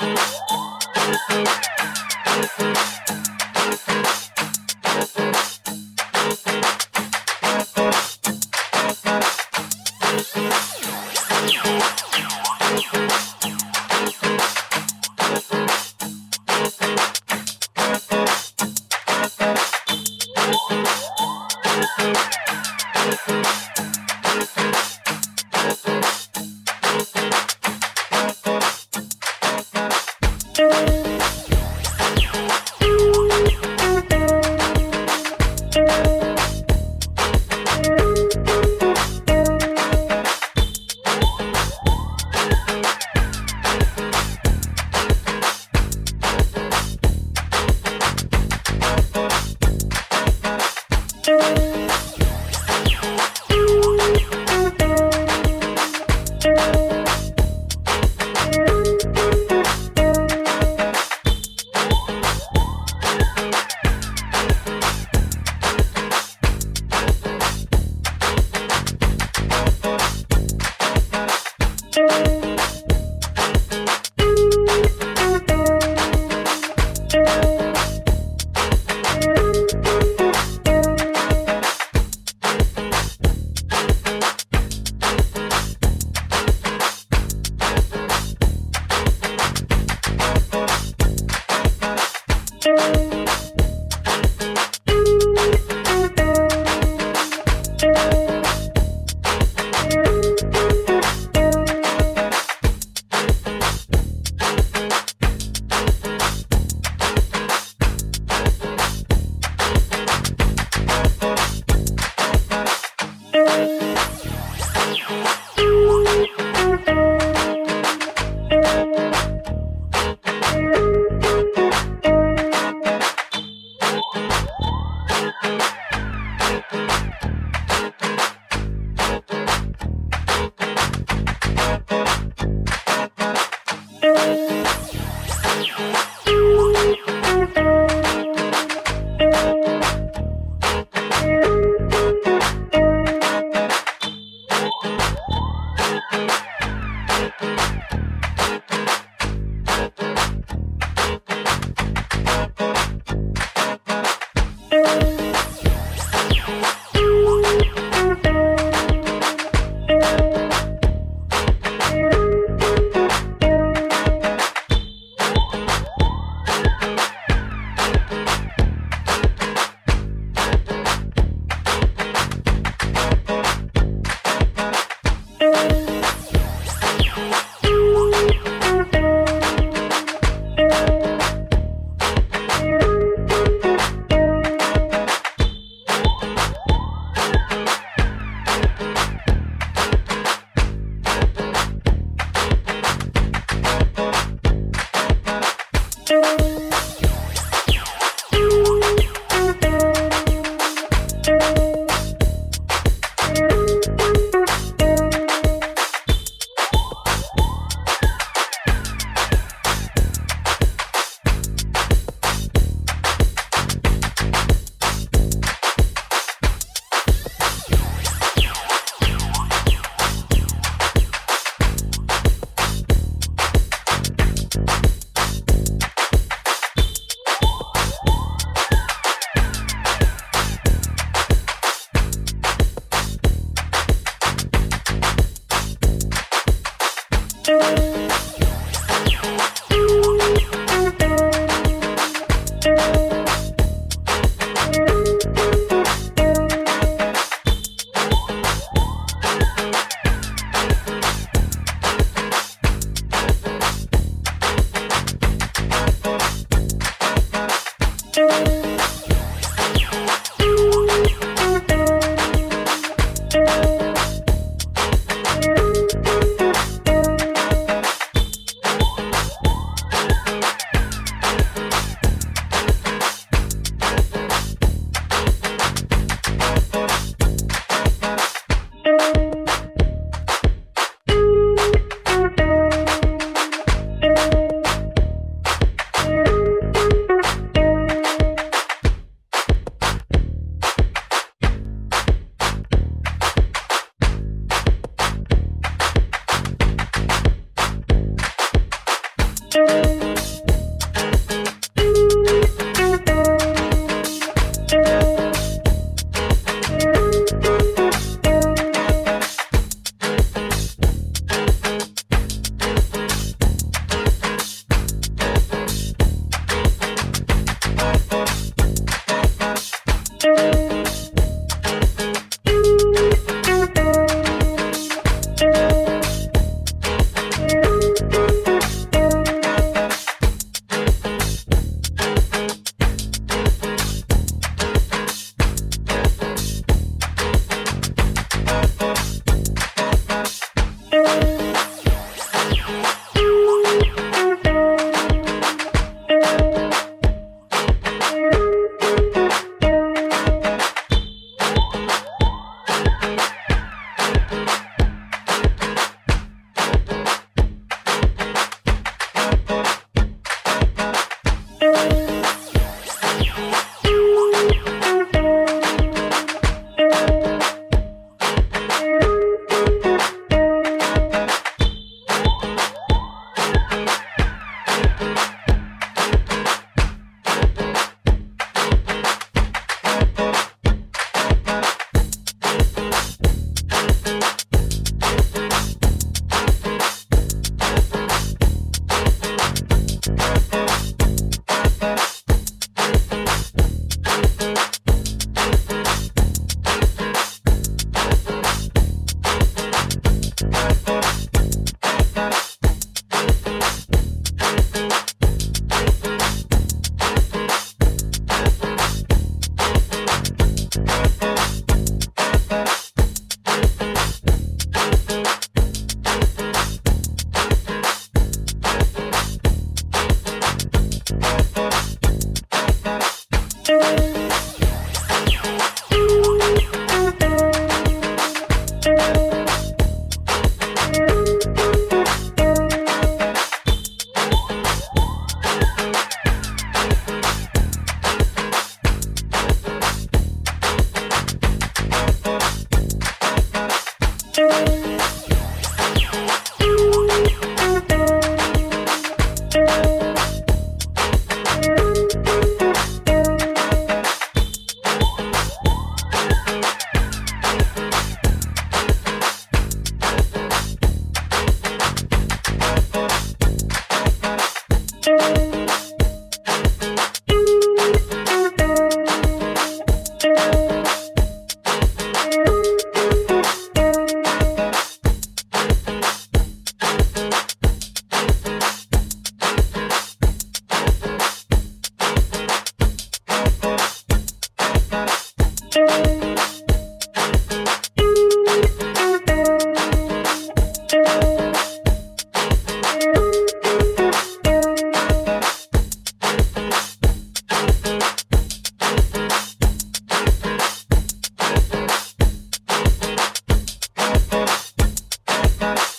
Thank you. Bye.